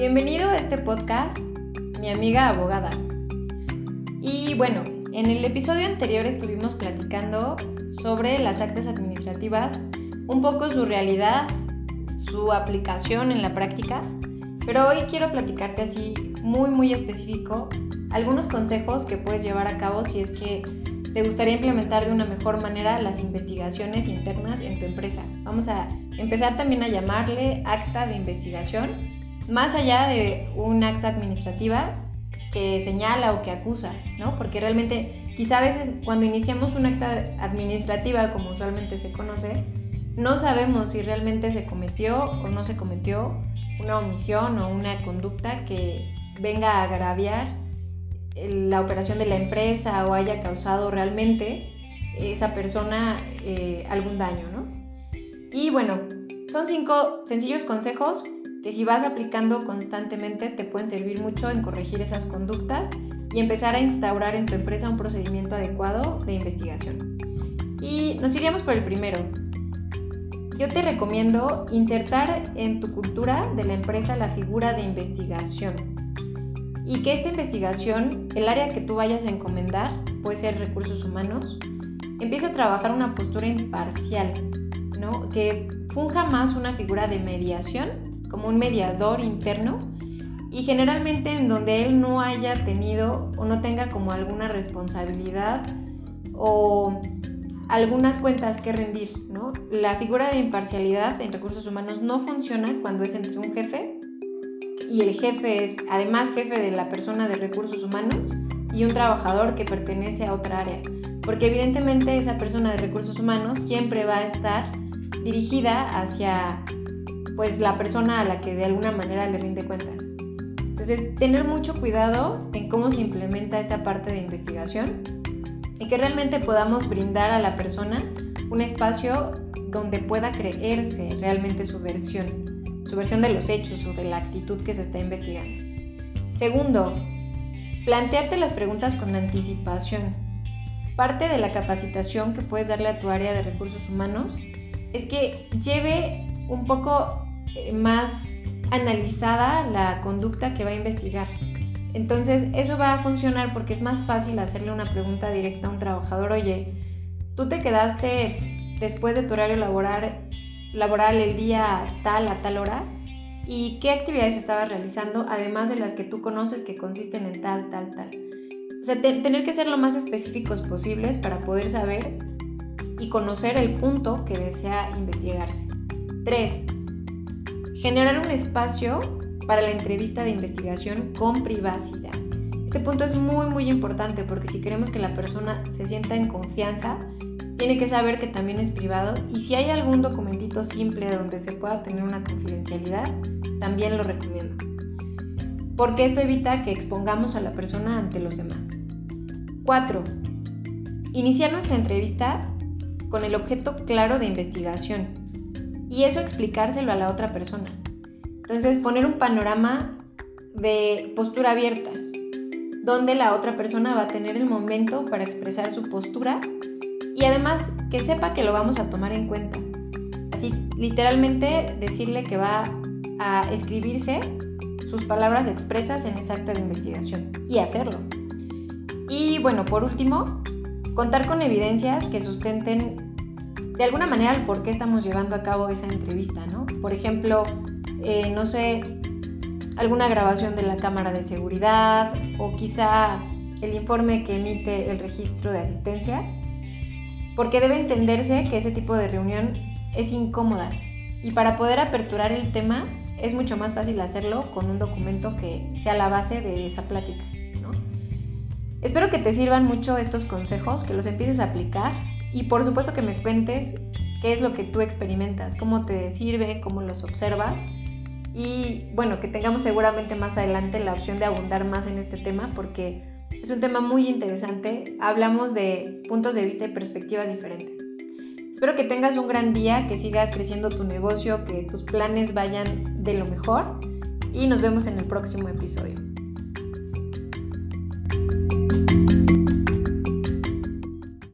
Bienvenido a este podcast, mi amiga abogada. Y bueno, en el episodio anterior estuvimos platicando sobre las actas administrativas, un poco su realidad, su aplicación en la práctica, pero hoy quiero platicarte así muy muy específico algunos consejos que puedes llevar a cabo si es que te gustaría implementar de una mejor manera las investigaciones internas en tu empresa. Vamos a empezar también a llamarle acta de investigación, más allá de un acta administrativa que señala o que acusa, ¿no? Porque realmente quizá a veces cuando iniciamos una acta administrativa, como usualmente se conoce, no sabemos si realmente se cometió o no se cometió una omisión o una conducta que venga a agraviar la operación de la empresa o haya causado realmente esa persona eh, algún daño, ¿no? Y bueno, son cinco sencillos consejos que si vas aplicando constantemente te pueden servir mucho en corregir esas conductas y empezar a instaurar en tu empresa un procedimiento adecuado de investigación. Y nos iríamos por el primero. Yo te recomiendo insertar en tu cultura de la empresa la figura de investigación y que esta investigación, el área que tú vayas a encomendar, puede ser recursos humanos, empiece a trabajar una postura imparcial, ¿no? que funja más una figura de mediación, como un mediador interno, y generalmente en donde él no haya tenido o no tenga como alguna responsabilidad o algunas cuentas que rendir. ¿no? La figura de imparcialidad en recursos humanos no funciona cuando es entre un jefe y el jefe es además jefe de la persona de recursos humanos y un trabajador que pertenece a otra área. Porque evidentemente esa persona de recursos humanos siempre va a estar dirigida hacia pues la persona a la que de alguna manera le rinde cuentas. Entonces, tener mucho cuidado en cómo se implementa esta parte de investigación y que realmente podamos brindar a la persona un espacio donde pueda creerse realmente su versión su versión de los hechos o de la actitud que se está investigando. Segundo, plantearte las preguntas con anticipación. Parte de la capacitación que puedes darle a tu área de recursos humanos es que lleve un poco eh, más analizada la conducta que va a investigar. Entonces, eso va a funcionar porque es más fácil hacerle una pregunta directa a un trabajador, oye, tú te quedaste después de tu horario laboral laboral el día tal a tal hora y qué actividades estabas realizando, además de las que tú conoces que consisten en tal, tal, tal. O sea, tener que ser lo más específicos posibles para poder saber y conocer el punto que desea investigarse. 3. Generar un espacio para la entrevista de investigación con privacidad. Este punto es muy muy importante porque si queremos que la persona se sienta en confianza, tiene que saber que también es privado y si hay algún documentito simple donde se pueda tener una confidencialidad, también lo recomiendo. Porque esto evita que expongamos a la persona ante los demás. 4. Iniciar nuestra entrevista con el objeto claro de investigación y eso explicárselo a la otra persona. Entonces poner un panorama de postura abierta, donde la otra persona va a tener el momento para expresar su postura y además que sepa que lo vamos a tomar en cuenta. Así, literalmente decirle que va a escribirse sus palabras expresas en esa acta de investigación y hacerlo. Y bueno, por último, contar con evidencias que sustenten de alguna manera el por qué estamos llevando a cabo esa entrevista, ¿no? Por ejemplo, eh, no sé, alguna grabación de la cámara de seguridad o quizá el informe que emite el registro de asistencia porque debe entenderse que ese tipo de reunión es incómoda y para poder aperturar el tema es mucho más fácil hacerlo con un documento que sea la base de esa plática. Espero que te sirvan mucho estos consejos, que los empieces a aplicar y por supuesto que me cuentes qué es lo que tú experimentas, cómo te sirve, cómo los observas y bueno, que tengamos seguramente más adelante la opción de abundar más en este tema porque es un tema muy interesante. Hablamos de puntos de vista y perspectivas diferentes. Espero que tengas un gran día, que siga creciendo tu negocio, que tus planes vayan de lo mejor y nos vemos en el próximo episodio.